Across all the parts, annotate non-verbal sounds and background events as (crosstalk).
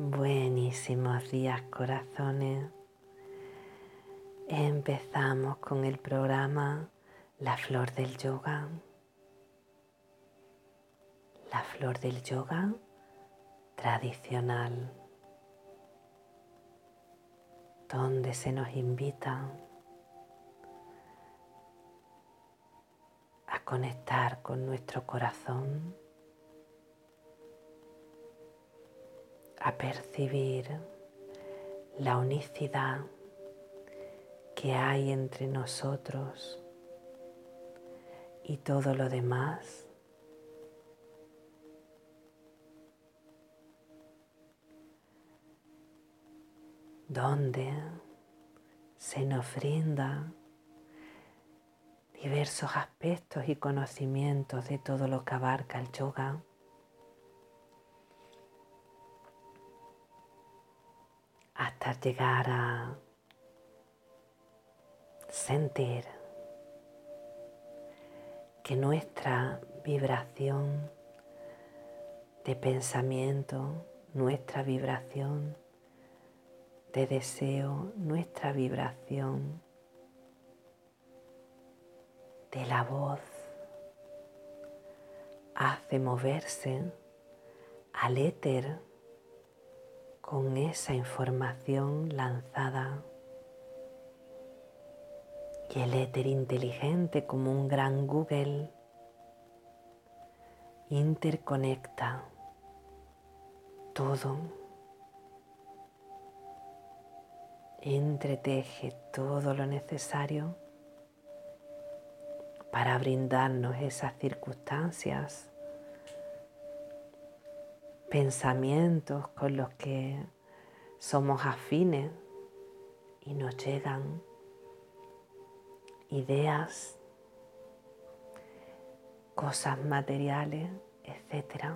Buenísimos días corazones. Empezamos con el programa La Flor del Yoga. La Flor del Yoga tradicional, donde se nos invita a conectar con nuestro corazón a percibir la unicidad que hay entre nosotros y todo lo demás. donde se nos brinda diversos aspectos y conocimientos de todo lo que abarca el yoga. Hasta llegar a sentir que nuestra vibración de pensamiento, nuestra vibración de deseo, nuestra vibración de la voz hace moverse al éter con esa información lanzada. Y el éter inteligente como un gran Google interconecta todo, entreteje todo lo necesario para brindarnos esas circunstancias pensamientos con los que somos afines y nos llegan ideas, cosas materiales, etc.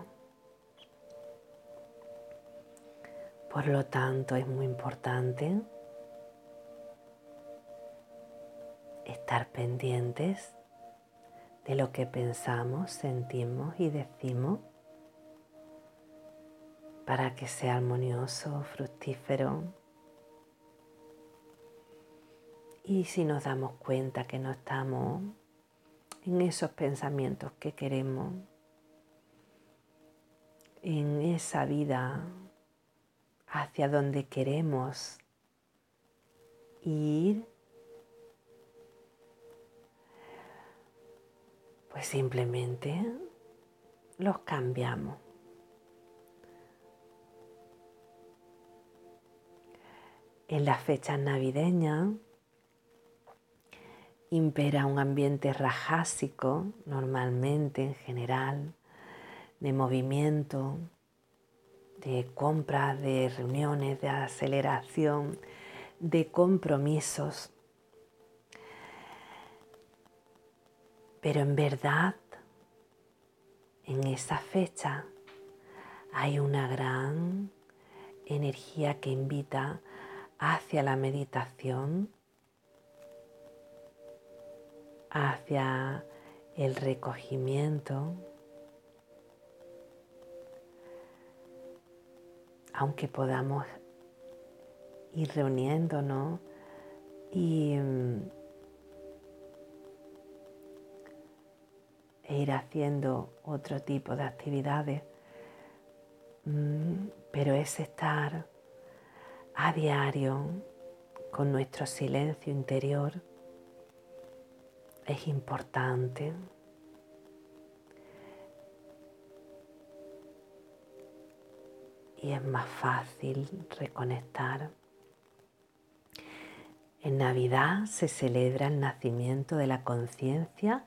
Por lo tanto, es muy importante estar pendientes de lo que pensamos, sentimos y decimos para que sea armonioso, fructífero. Y si nos damos cuenta que no estamos en esos pensamientos que queremos, en esa vida hacia donde queremos ir, pues simplemente los cambiamos. En las fechas navideñas impera un ambiente rajásico, normalmente en general, de movimiento, de compras, de reuniones, de aceleración, de compromisos. Pero en verdad, en esa fecha hay una gran energía que invita hacia la meditación, hacia el recogimiento, aunque podamos ir reuniéndonos y mm, e ir haciendo otro tipo de actividades, mm, pero es estar a diario con nuestro silencio interior es importante. Y es más fácil reconectar. En Navidad se celebra el nacimiento de la conciencia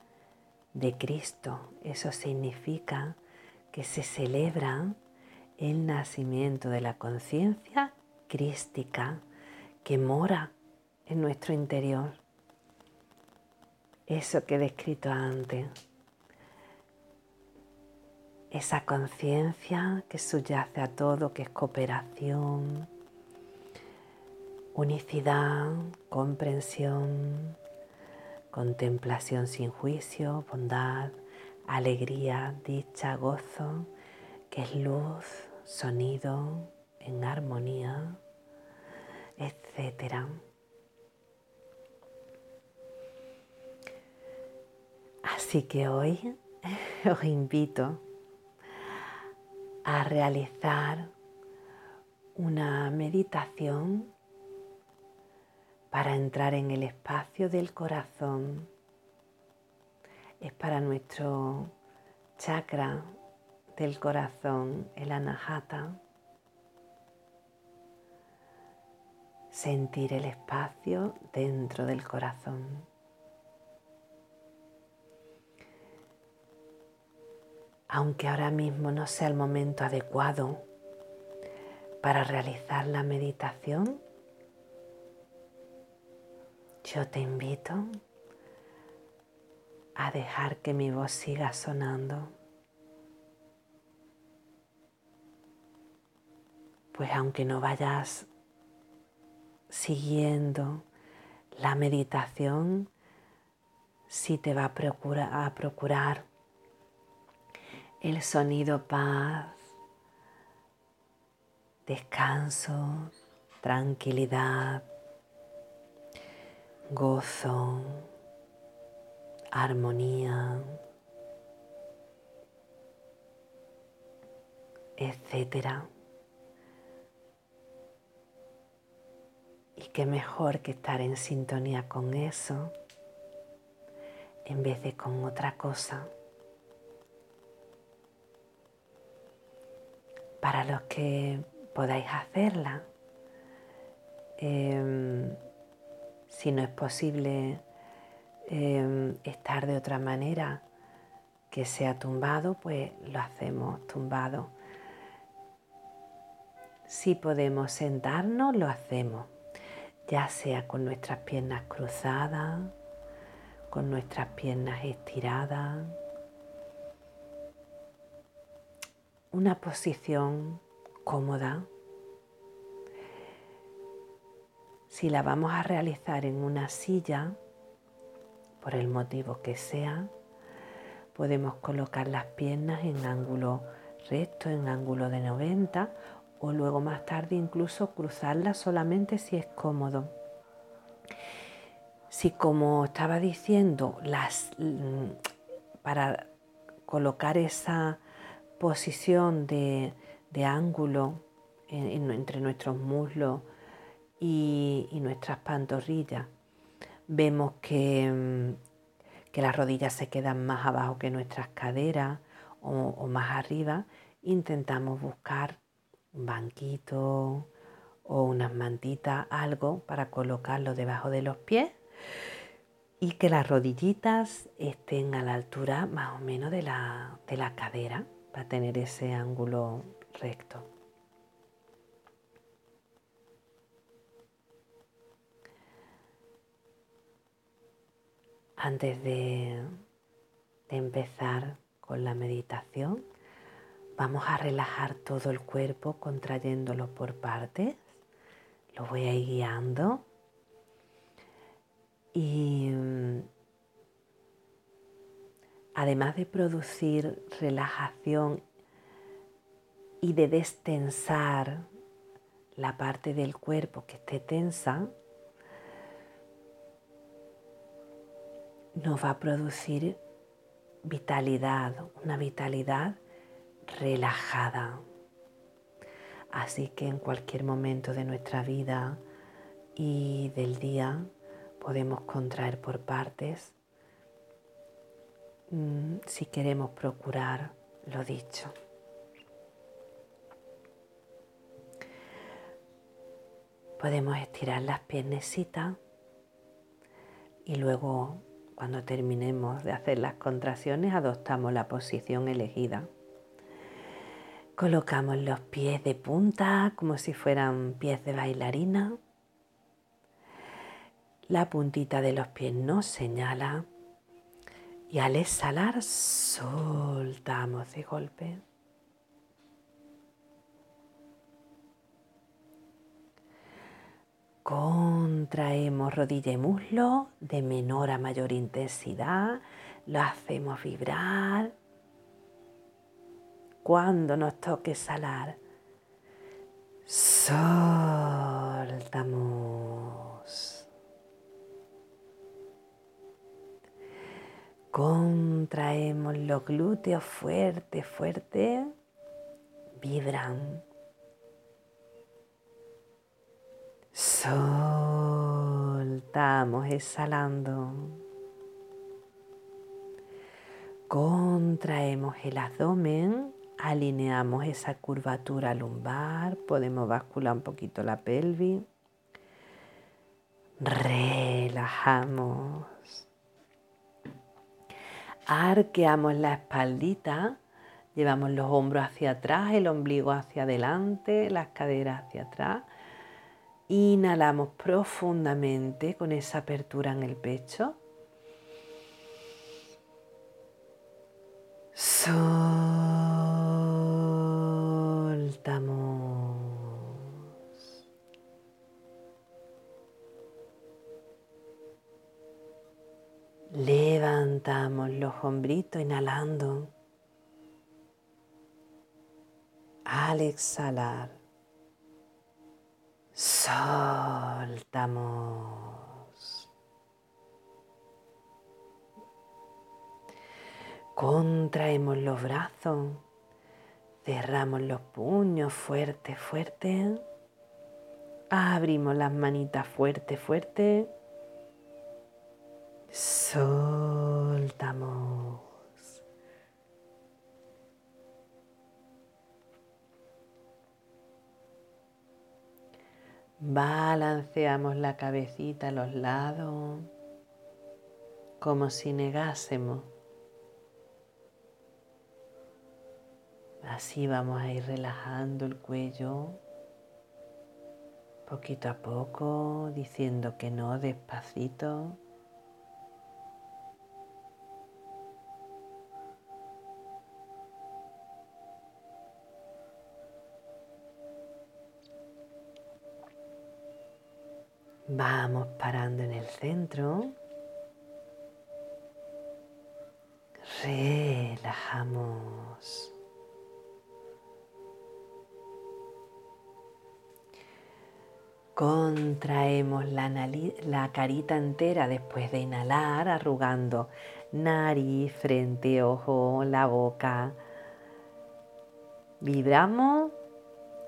de Cristo. Eso significa que se celebra el nacimiento de la conciencia crística que mora en nuestro interior. Eso que he descrito antes. Esa conciencia que subyace a todo, que es cooperación, unicidad, comprensión, contemplación sin juicio, bondad, alegría, dicha, gozo, que es luz, sonido, en armonía, etc. Así que hoy (laughs) os invito a realizar una meditación para entrar en el espacio del corazón. Es para nuestro chakra del corazón, el anahata. Sentir el espacio dentro del corazón. Aunque ahora mismo no sea el momento adecuado para realizar la meditación, yo te invito a dejar que mi voz siga sonando. Pues aunque no vayas siguiendo la meditación, sí te va a a procurar el sonido paz, descanso, tranquilidad gozo, armonía, etcétera. Y qué mejor que estar en sintonía con eso en vez de con otra cosa. Para los que podáis hacerla, eh, si no es posible em, estar de otra manera que sea tumbado, pues lo hacemos tumbado. Si podemos sentarnos, lo hacemos, ya sea con nuestras piernas cruzadas, con nuestras piernas estiradas. Una posición cómoda Si la vamos a realizar en una silla, por el motivo que sea, podemos colocar las piernas en ángulo recto, en ángulo de 90 o luego más tarde incluso cruzarlas solamente si es cómodo. Si como estaba diciendo, las, mm, para colocar esa posición de, ángulo entre nuestros muslos y, nuestras pantorrillas. Vemos que, mm, que, las rodillas se quedan más abajo que nuestras caderas o más arriba. Intentamos buscar un banquito o unas mantitas, algo para colocarlo debajo de los pies y que las rodillitas estén a la altura más o menos de la, de la cadera para tener ese ángulo recto. Antes de, empezar con la meditación, vamos a relajar todo el cuerpo contrayéndolo por partes. Lo voy a ir guiando. Y mm, además de producir relajación y de destensar la parte del cuerpo que esté tensa, nos va a producir vitalidad, una vitalidad relajada. Así que en cualquier momento de nuestra vida y del día podemos contraer por partes mm, si queremos procurar lo dicho. Podemos estirar las piernecitas y luego cuando terminemos de hacer las contracciones, adoptamos la posición elegida. Colocamos los pies de punta como si fueran pies de bailarina. La puntita de los pies nos señala y al exhalar soltamos de golpe. Contraemos rodilla y muslo de menor a mayor intensidad. Lo hacemos vibrar. Cuando nos toque exhalar, Soltamos. Contraemos los glúteos fuerte, fuerte. Vibran. Soltamos, exhalando. Contraemos el abdomen, alineamos esa curvatura lumbar, podemos bascular un poquito la pelvis. Relajamos. Arqueamos la espaldita, llevamos los hombros hacia atrás, el ombligo hacia adelante, las caderas hacia atrás. Inhalamos profundamente con esa apertura en el pecho. Los hombritos inhalando. Al exhalar, soltamos. Contraemos los brazos, cerramos los puños fuerte, fuerte. Abrimos las manitas fuerte, fuerte. Soltamos. Balanceamos la cabecita a los lados como si negásemos Así vamos a ir relajando el cuello poquito a poco, diciendo que no despacito. Vamos parando en el centro. Relajamos. Contraemos la, la, carita entera después de inhalar, arrugando nariz, frente, ojo, la boca. Vibramos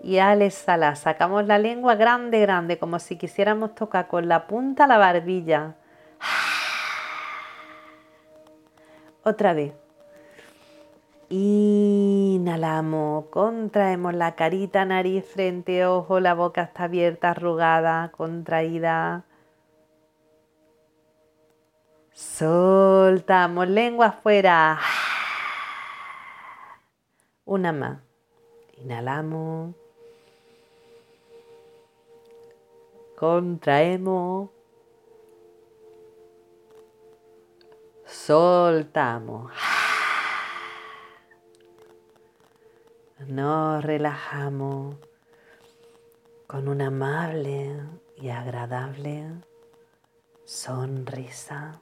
y al exhalar sacamos la lengua grande, grande, como si quisiéramos tocar con la punta la barbilla. (sighs) Otra vez. Inhalamos, contraemos la carita, nariz, frente, ojo, la boca está abierta, arrugada, contraída. Soltamos, lengua afuera. (sighs) Una más. Inhalamos. Contraemos. Soltamos. Nos relajamos con una amable y agradable sonrisa.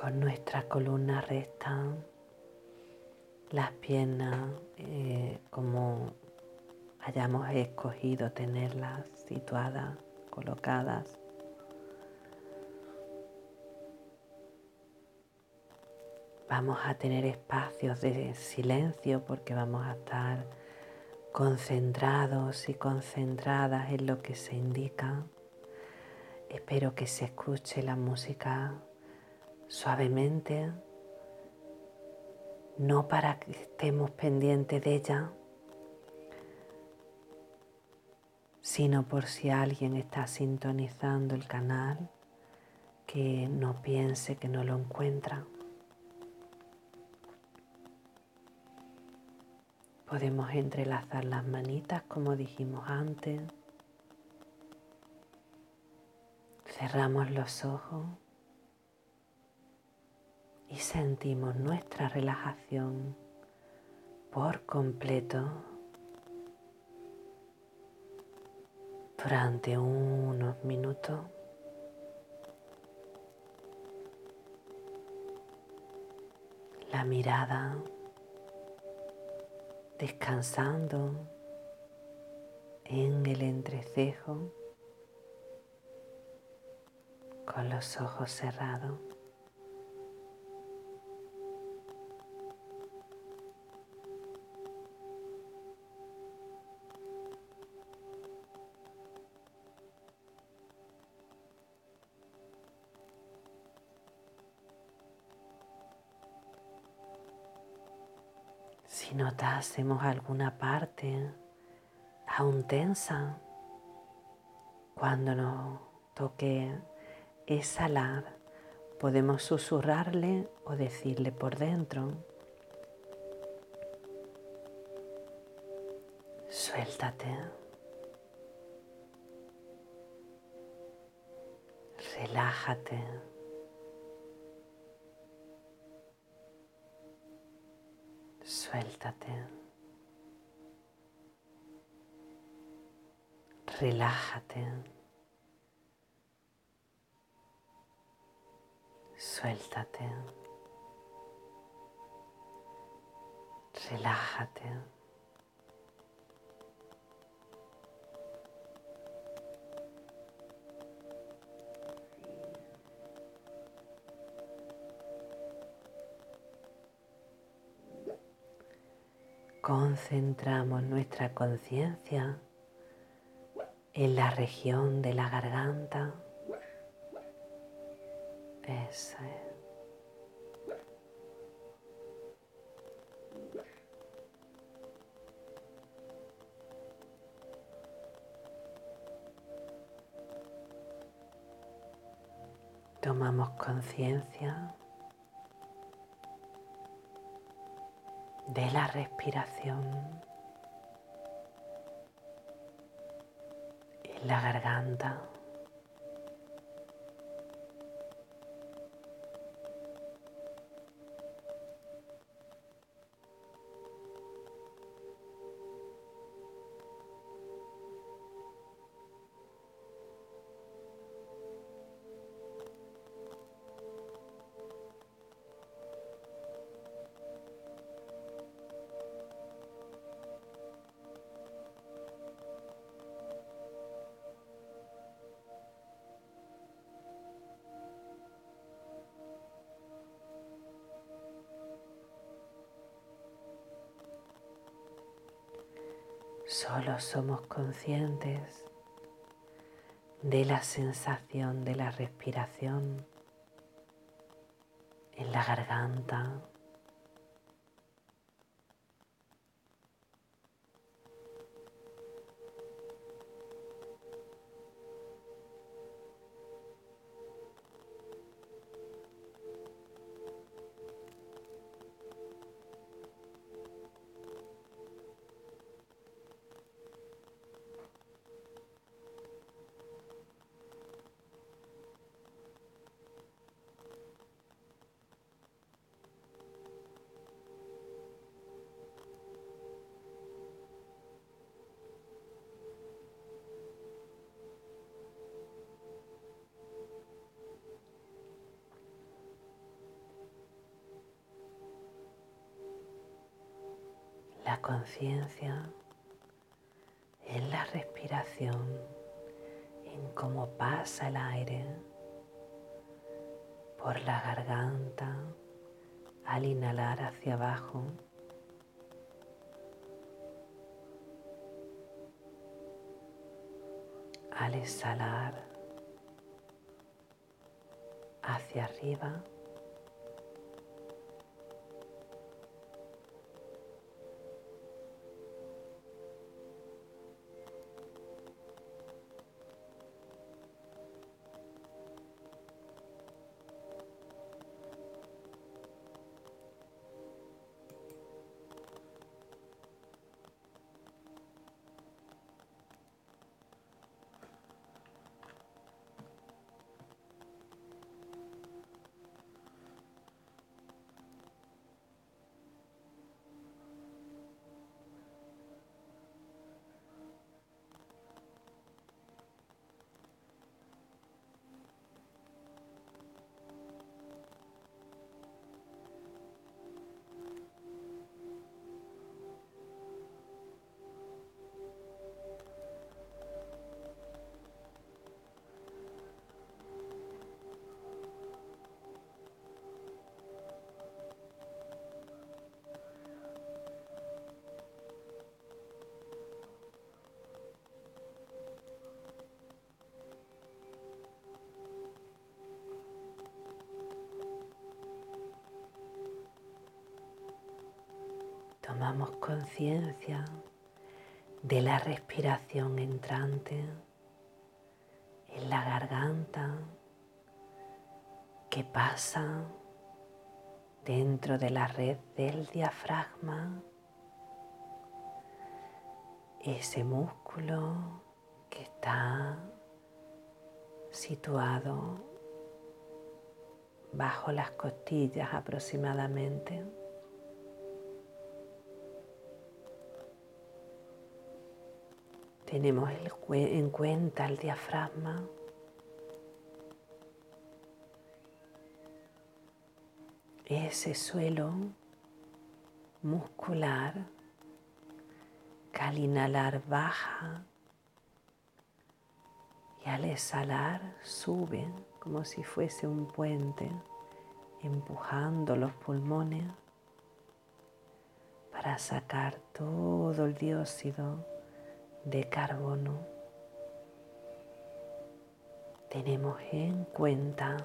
Con nuestra columna recta, las piernas eh, como hayamos escogido tenerlas situadas, colocadas. Vamos a tener espacios de silencio porque vamos a estar concentrados y concentradas en lo que se indica. Espero que se escuche la música suavemente, no para que estemos pendientes de ella, sino por si alguien está sintonizando el canal, que no piense que no lo encuentra. Podemos entrelazar las manitas como dijimos antes. Cerramos los ojos y sentimos nuestra relajación por completo durante unos minutos. La mirada descansando en el entrecejo con los ojos cerrados. Si notásemos alguna parte aún tensa, cuando nos toque exhalar, podemos susurrarle o decirle por dentro, suéltate, relájate. Suéltate. Relájate. Suéltate. Relájate. Concentramos nuestra conciencia en la región de la garganta. Tomamos conciencia de la respiración en la garganta. Solo somos conscientes de la sensación de la respiración en la garganta, en la respiración, en cómo pasa el aire por la garganta al inhalar hacia abajo. Al exhalar hacia arriba. Tomamos conciencia de la respiración entrante en la garganta que pasa dentro de la red del diafragma, ese músculo que está situado bajo las costillas aproximadamente. Tenemos en cuenta el diafragma. Ese suelo muscular que al inhalar baja y al exhalar sube como si fuese un puente empujando los pulmones para sacar todo el dióxido de carbono. Tenemos en cuenta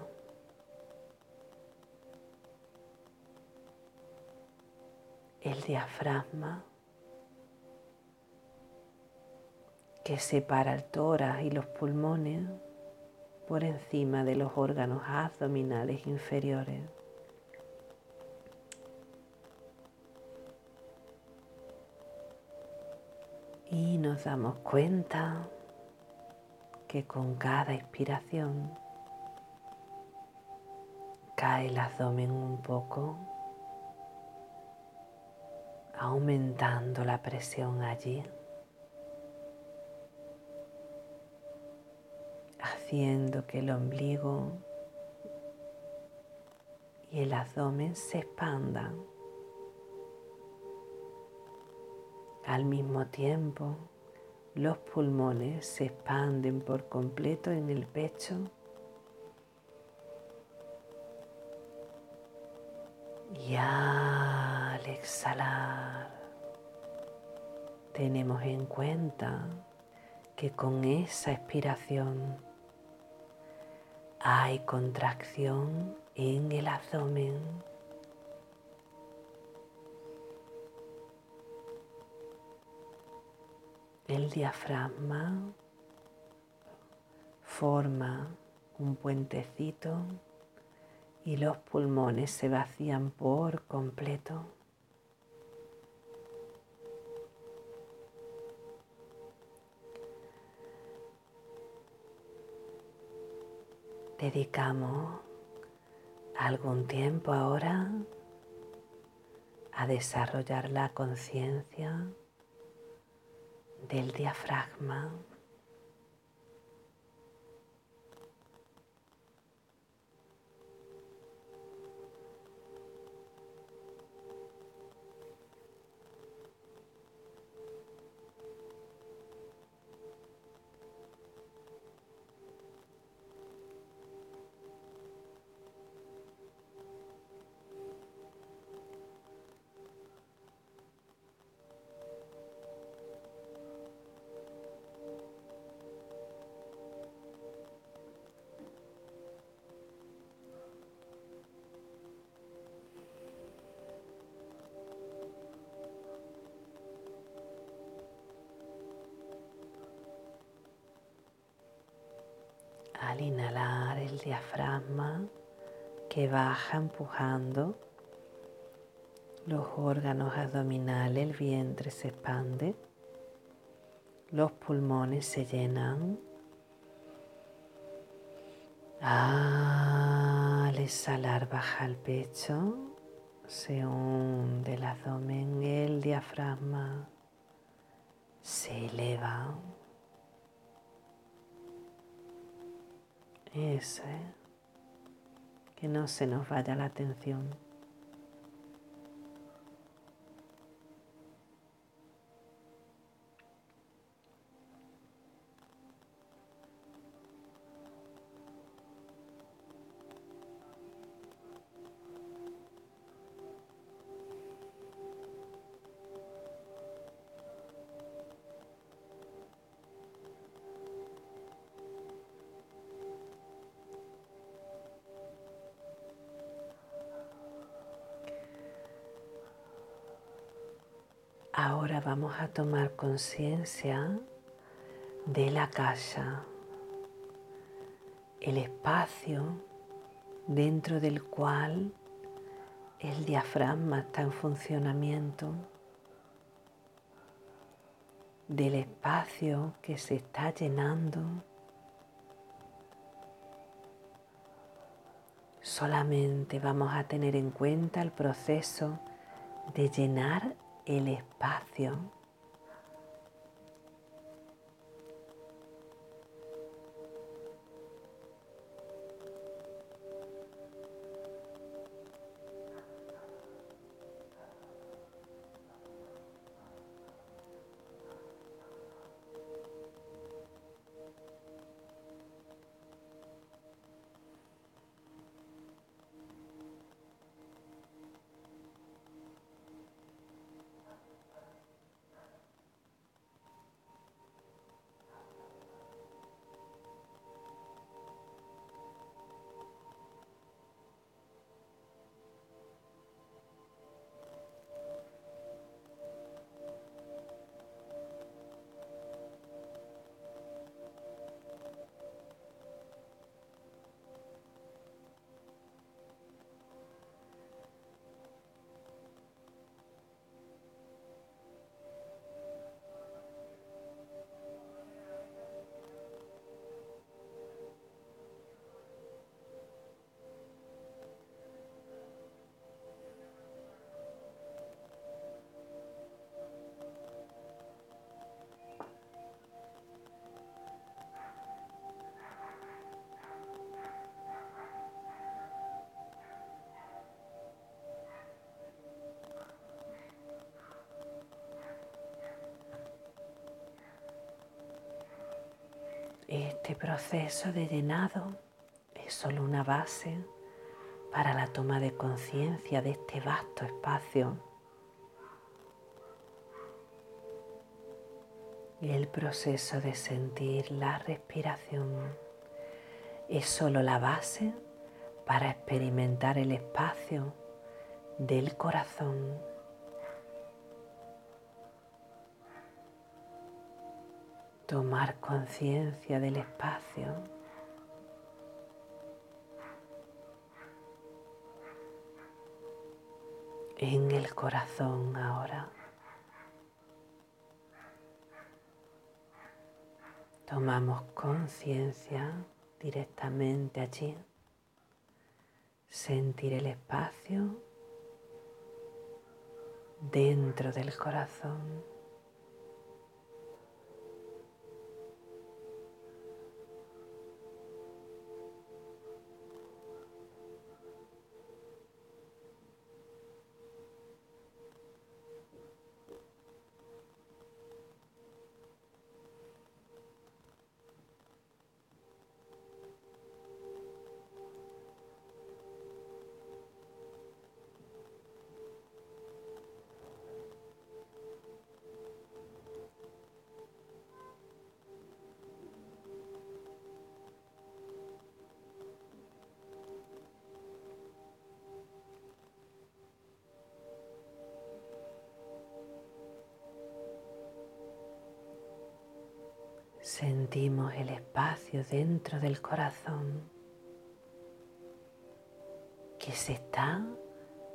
el diafragma que separa el tórax y los pulmones por encima de los órganos abdominales inferiores. Y nos damos cuenta que con cada expiración cae el abdomen un poco, aumentando la presión allí. haciendo que el ombligo y el abdomen se expandan. Al mismo tiempo, los pulmones se expanden por completo en el pecho y al exhalar tenemos en cuenta que con esa expiración hay contracción en el abdomen. El diafragma forma un puentecito y los pulmones se vacían por completo. dedicamos algún tiempo ahora a desarrollar la conciencia del diafragma. Diafragma que baja empujando los órganos abdominales, el vientre se expande, los pulmones se llenan. Al exhalar baja el pecho, se hunde el abdomen, el diafragma se eleva. Eso, que no se nos vaya la atención. Ahora vamos a tomar conciencia de la casa, el espacio dentro del cual el diafragma está en funcionamiento, del espacio que se está llenando. Solamente vamos a tener en cuenta el proceso de llenar el espacio Este proceso de llenado es solo una base para la toma de conciencia de este vasto espacio. Y el proceso de sentir la respiración es solo la base para experimentar el espacio del corazón tomar conciencia del espacio. En el corazón ahora. Tomamos conciencia directamente allí. Sentir el espacio dentro del corazón. Sentimos el espacio dentro del corazón que se está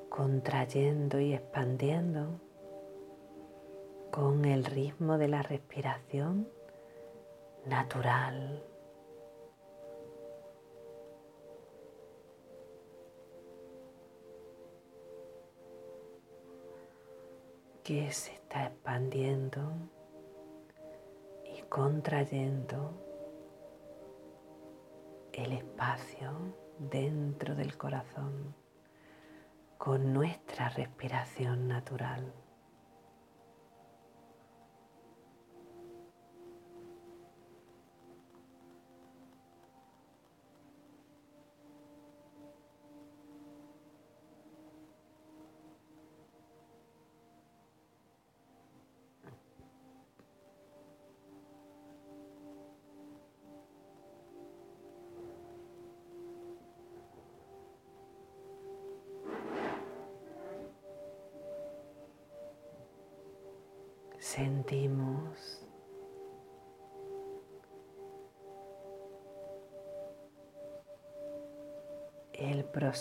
contrayendo y expandiendo con el ritmo de la respiración natural. que se está expandiendo contrayendo el espacio dentro del corazón con nuestra respiración natural.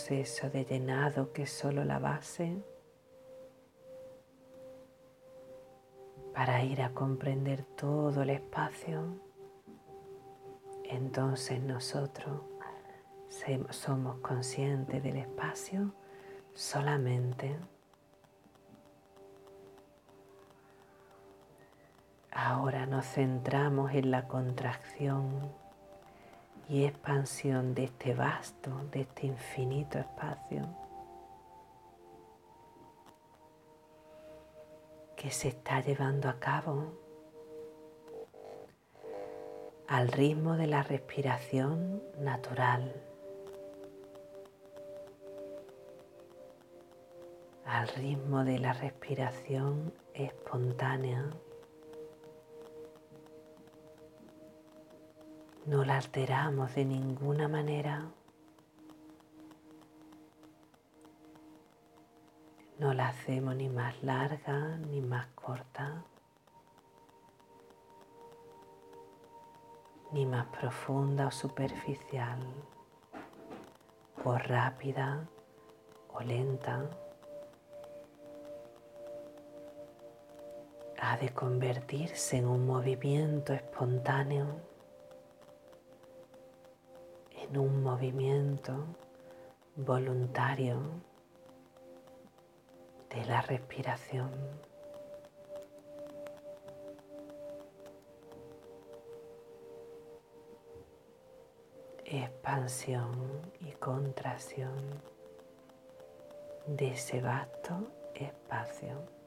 De llenado que es solo la base para ir a comprender todo el espacio, entonces nosotros somos conscientes del espacio solamente. Ahora nos centramos en la contracción y expansión de este vasto, de este infinito espacio que se está llevando a cabo al ritmo de la respiración natural, al ritmo de la respiración espontánea. No la alteramos de ninguna manera. No la hacemos ni más larga ni más corta, ni más profunda o superficial, o rápida o lenta. Ha de convertirse en un movimiento espontáneo en un movimiento voluntario de la respiración. Expansión y contracción de ese vasto espacio.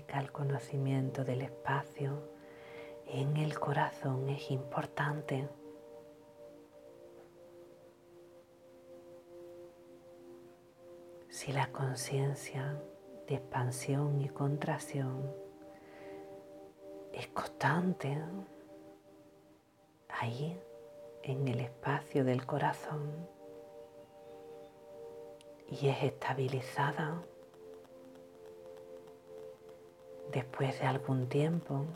Práctica, el conocimiento del espacio en el corazón es importante. Si la conciencia de expansión y contracción es constante ahí en el espacio del corazón y es estabilizada después de algún tiempo,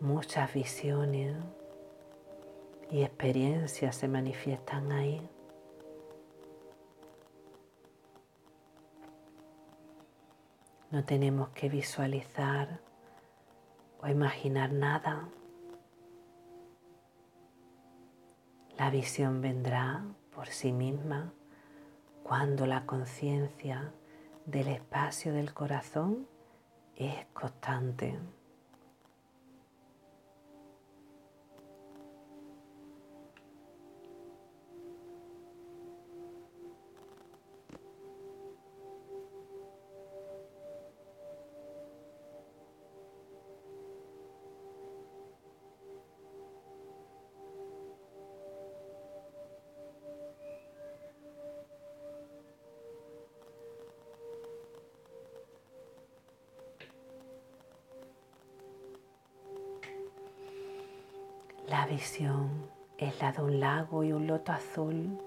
muchas visiones y experiencias se manifiestan ahí. No tenemos que visualizar o imaginar nada. La visión vendrá por sí misma cuando la conciencia del espacio del corazón es constante. Un lago y un loto azul.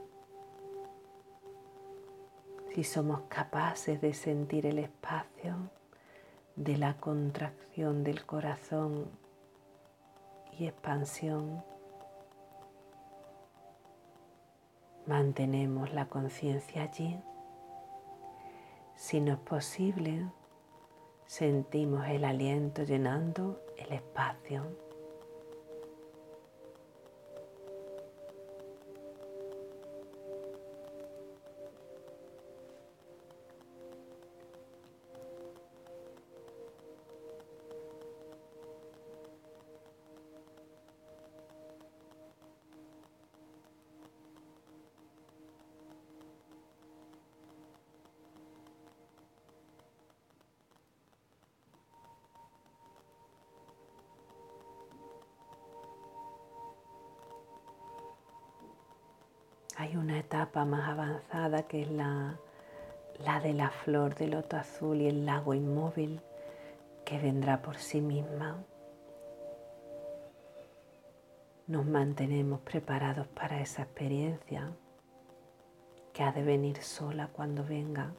Si somos capaces de sentir el espacio de la contracción del corazón y expansión, mantenemos la conciencia allí. Si no es posible, sentimos el aliento llenando el espacio. Hay una etapa más avanzada que es la, la de la flor de loto azul y el lago inmóvil que vendrá por sí misma. Nos mantenemos preparados para esa experiencia que ha de venir sola cuando venga.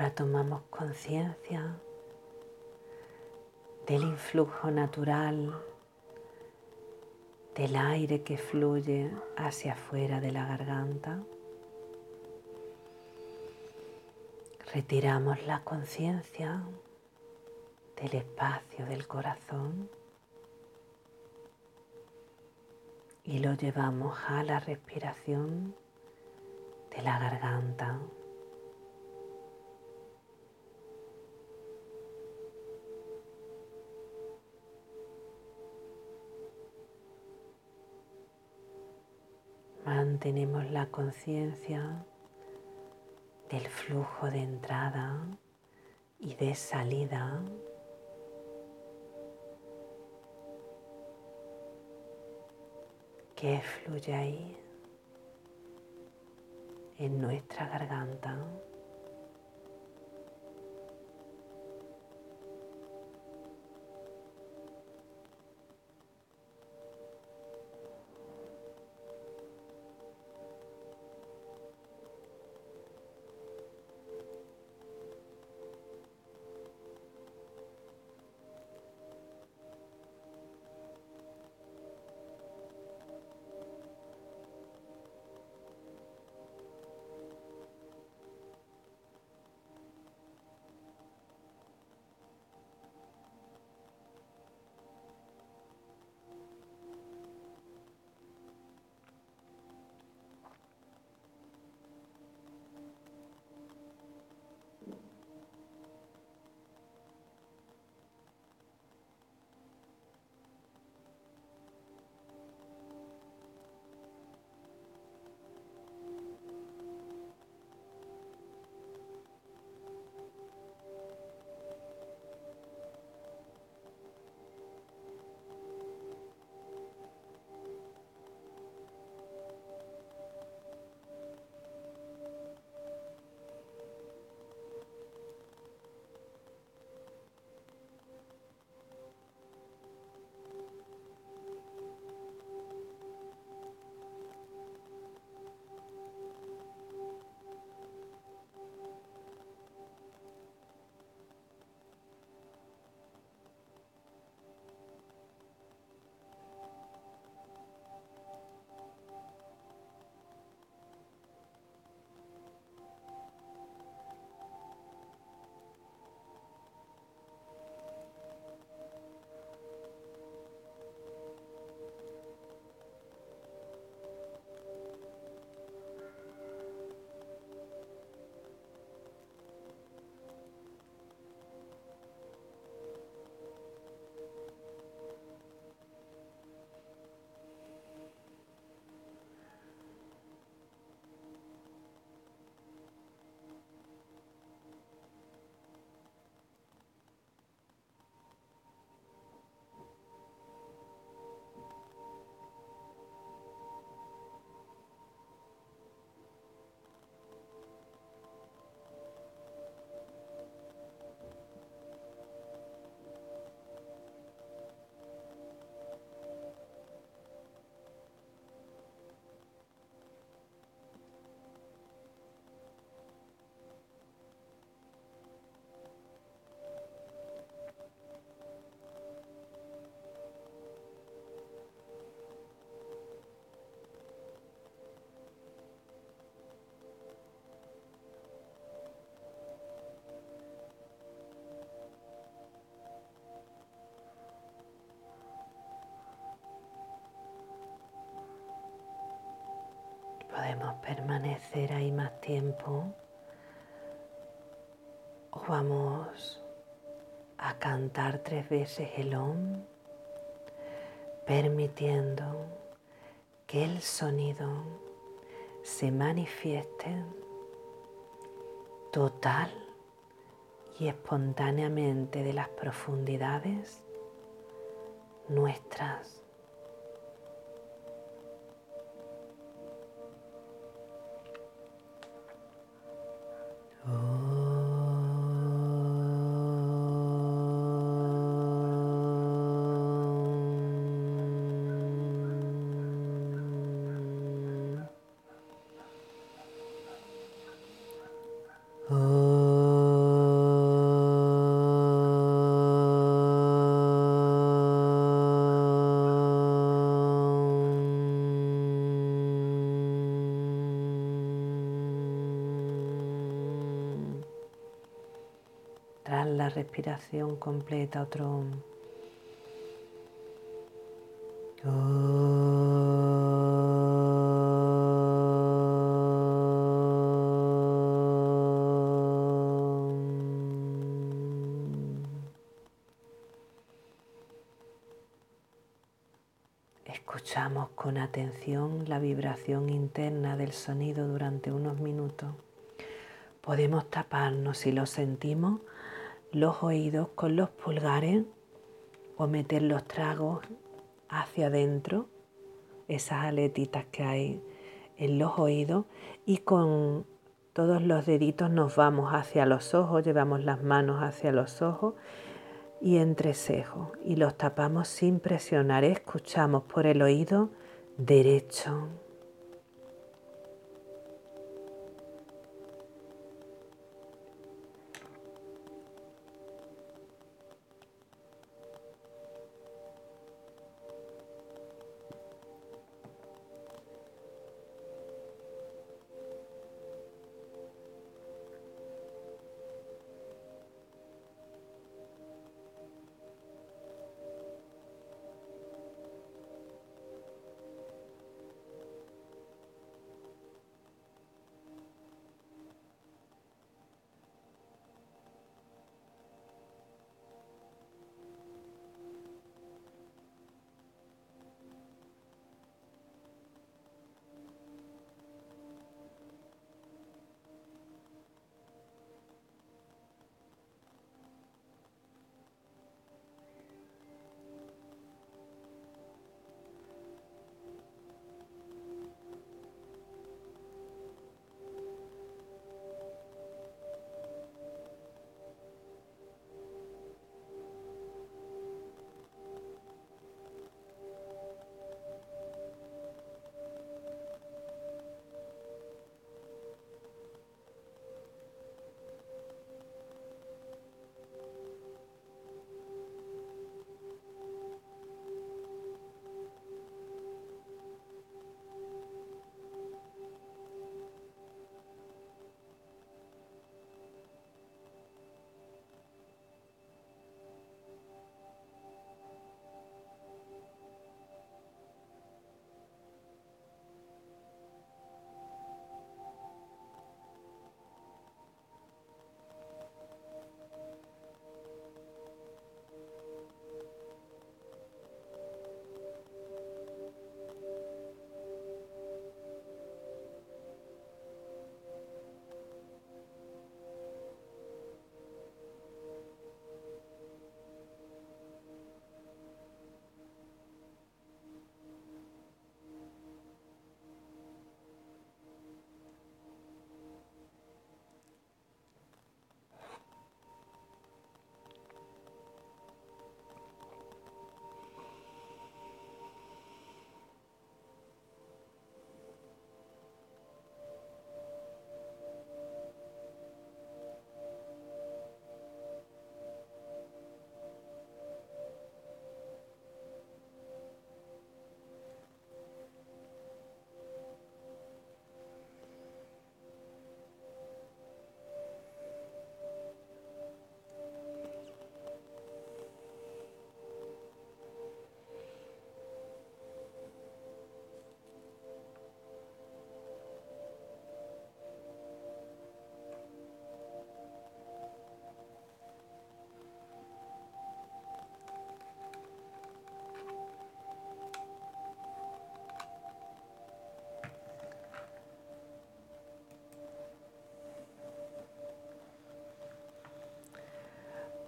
Ahora tomamos conciencia del influjo natural del aire que fluye hacia afuera de la garganta. Retiramos la conciencia del espacio del corazón y lo llevamos a la respiración de la garganta. Mantenemos la conciencia del flujo de entrada y de salida. que fluye ahí en nuestra garganta. Podemos permanecer ahí más tiempo o vamos a cantar tres veces el OM, permitiendo que el sonido se manifieste total y espontáneamente de las profundidades nuestras. Respiración completa, otro... Escuchamos con atención la vibración interna del sonido durante unos minutos. Podemos taparnos si lo sentimos los oídos con los pulgares o meter los tragos hacia adentro, esas aletitas que hay en los oídos y con todos los deditos nos vamos hacia los ojos, llevamos las manos hacia los ojos y entre cejos y los tapamos sin presionar, escuchamos por el oído derecho.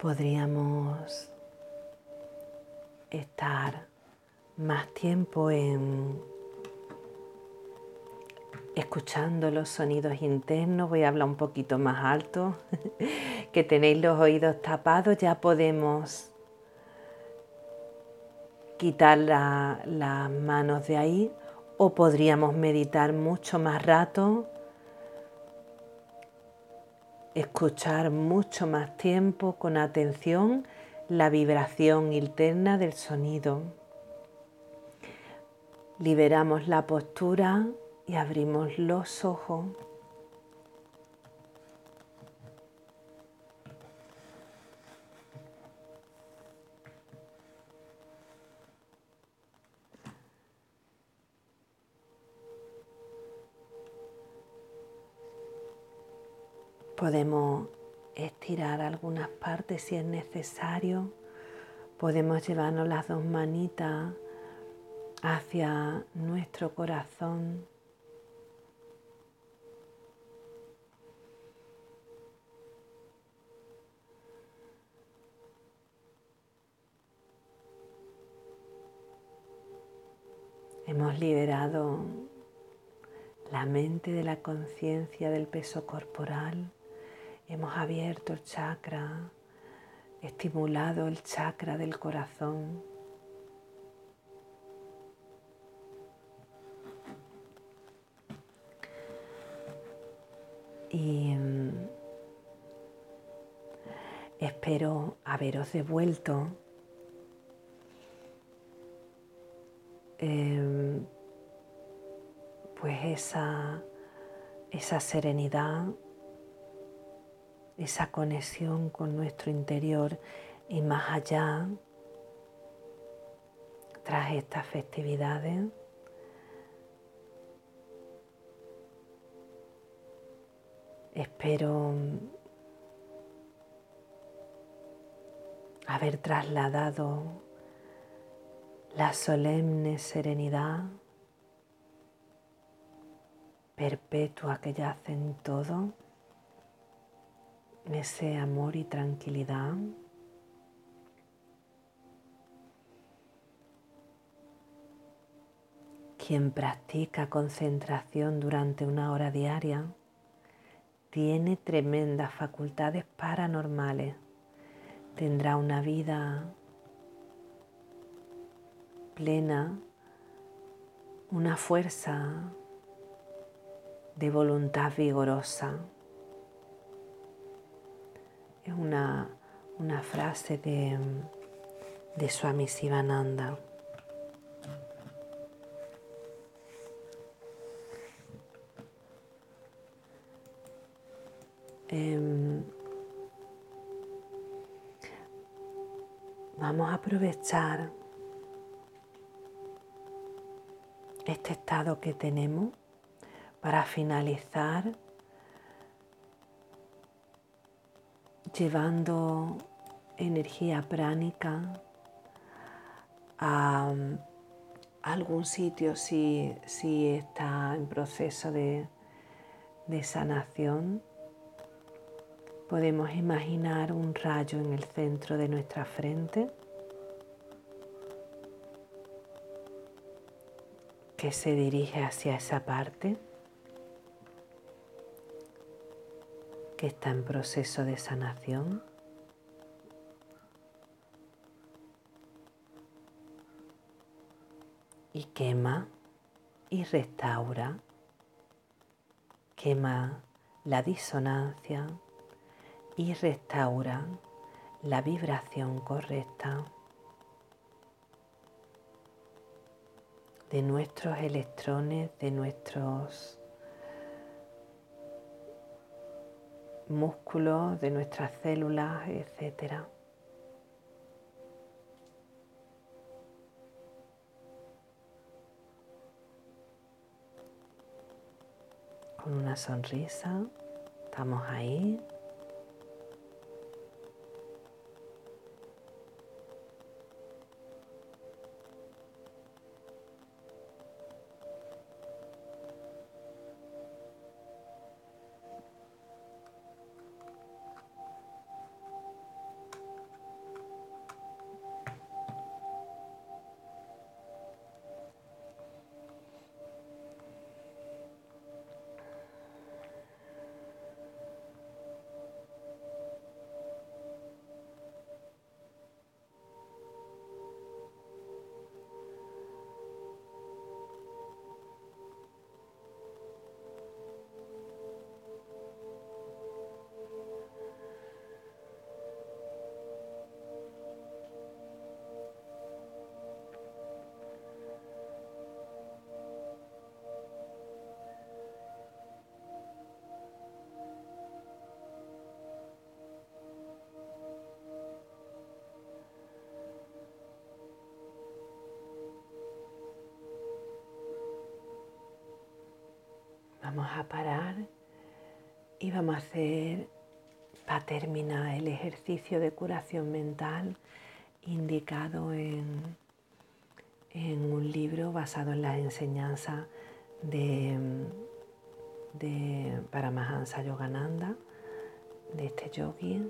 Podríamos estar más tiempo en escuchando los sonidos internos. Voy a hablar un poquito más alto, (laughs) que tenéis los oídos tapados, ya podemos quitar las manos de ahí o podríamos meditar mucho más rato, escuchar mucho más tiempo con atención la vibración interna del sonido. Liberamos la postura y abrimos los ojos. Podemos estirar algunas partes si es necesario. Podemos llevarnos las dos manitas hacia nuestro corazón. Hemos liberado la mente de la conciencia del peso corporal. Hemos abierto el chakra, estimulado el chakra del corazón. Y mm, espero haberos devuelto em, pues esa, esa serenidad esa conexión con nuestro interior y más allá tras estas festividades. Espero haber trasladado la solemne serenidad perpetua que yace en todo ese amor y tranquilidad. Quien practica concentración durante una hora diaria tiene tremendas facultades paranormales. Tendrá una vida plena, una fuerza de voluntad vigorosa es una, frase de, de Swami Sivananda. Em, vamos a aprovechar este estado que tenemos para finalizar llevando energía pránica a, algún sitio si, está en proceso de, de sanación. Podemos imaginar un rayo en el centro de nuestra frente que se dirige hacia esa parte. Que está en proceso de sanación. Y quema y restaura, quema la disonancia y restaura la vibración correcta de nuestros electrones, de nuestros músculos, de nuestras células, etc. Con una sonrisa, estamos ahí. Vamos a hacer, para terminar, el ejercicio de curación mental indicado en, un libro basado en las enseñanzas de, de Paramahansa Yogananda, de este yogi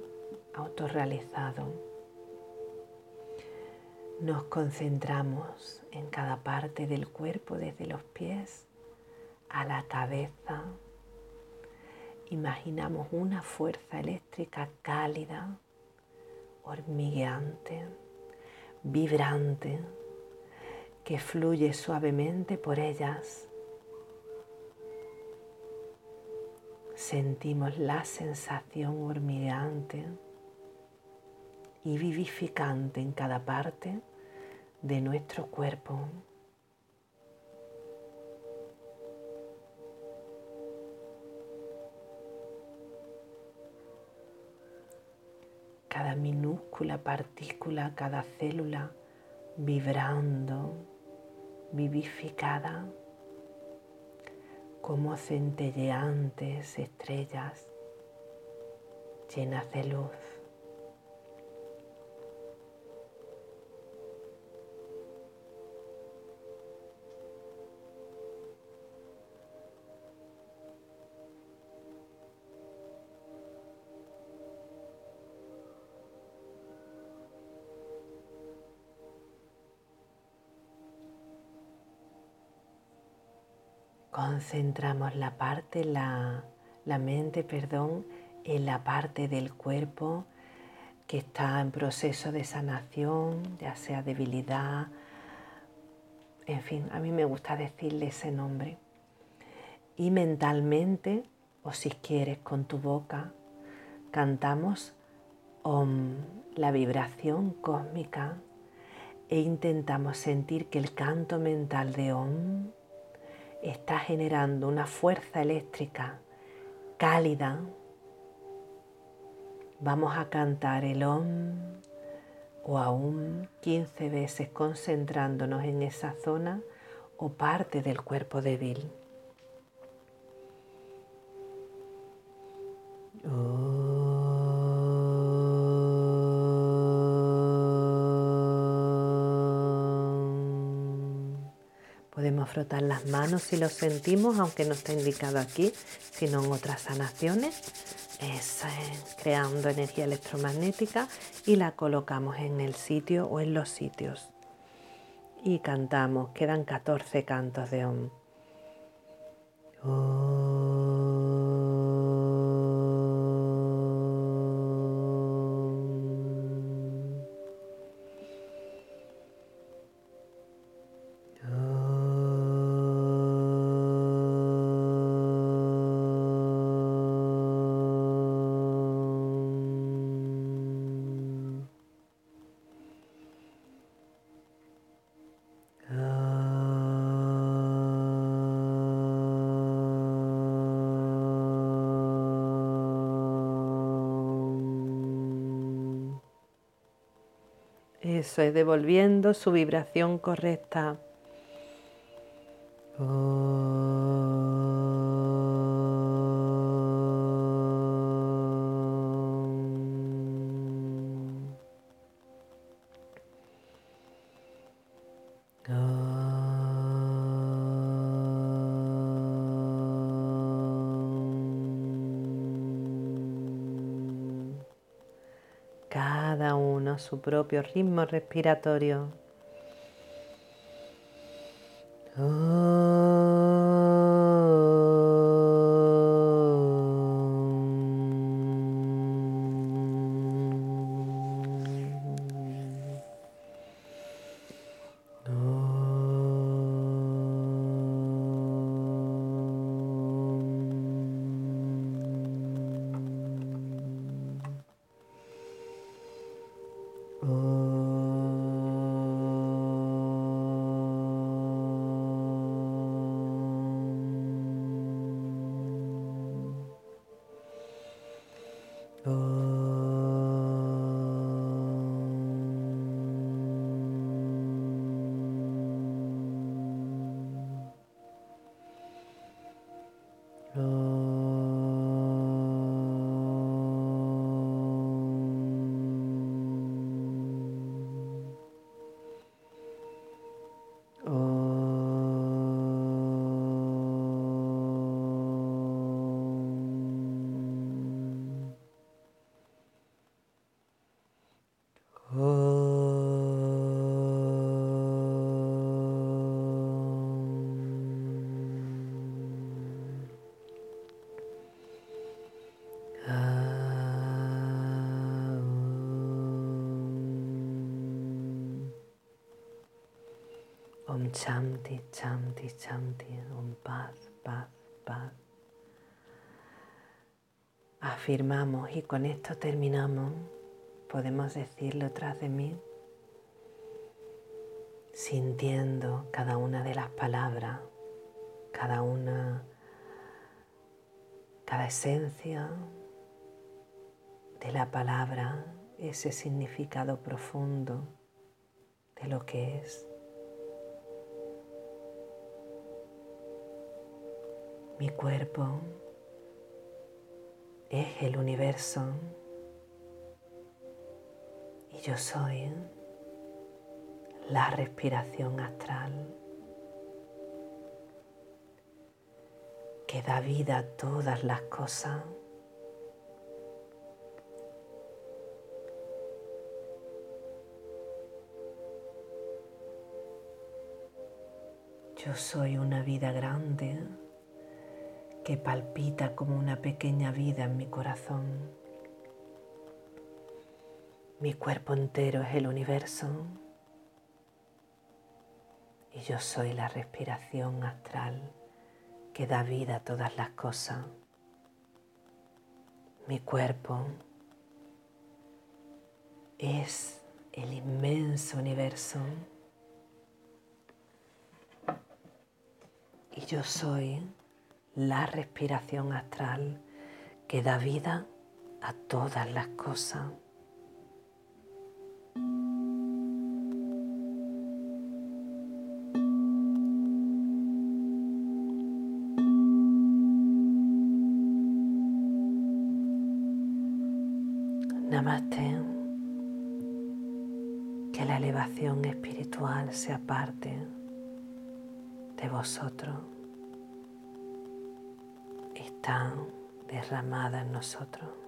autorrealizado. Nos concentramos en cada parte del cuerpo, desde los pies a la cabeza. Imaginamos una fuerza eléctrica cálida, hormigueante, vibrante, que fluye suavemente por ellas. Sentimos la sensación hormigueante y vivificante en cada parte de nuestro cuerpo. Cada minúscula partícula, cada célula vibrando, vivificada como centelleantes estrellas llenas de luz. Concentramos la parte, la, la mente, perdón, en la parte del cuerpo que está en proceso de sanación, ya sea debilidad, en fin, a mí me gusta decirle ese nombre. Y mentalmente, o si quieres con tu boca, cantamos Om, la vibración cósmica, e intentamos sentir que el canto mental de Om está generando una fuerza eléctrica cálida. Vamos a cantar el OM o aún 15 veces concentrándonos en esa zona o parte del cuerpo débil. Podemos frotar las manos si lo sentimos, aunque no está indicado aquí, sino en otras sanaciones. Es, creando energía electromagnética y la colocamos en el sitio o en los sitios. Y cantamos, quedan 14 cantos de OM. Eso es devolviendo su vibración correcta. Su propio ritmo respiratorio. Afirmamos y con esto terminamos. Podemos decirlo tras de mí, sintiendo cada una de las palabras, cada una, cada esencia de la palabra, ese significado profundo de lo que es. Mi cuerpo es el universo y yo soy la respiración astral que da vida a todas las cosas. Yo soy una vida grande que palpita como una pequeña vida en mi corazón. Mi cuerpo entero es el universo y yo soy la respiración astral que da vida a todas las cosas. Mi cuerpo es el inmenso universo y yo soy la respiración astral que da vida a todas las cosas. Namaste. Que la elevación espiritual sea parte de vosotros está derramada en nosotros.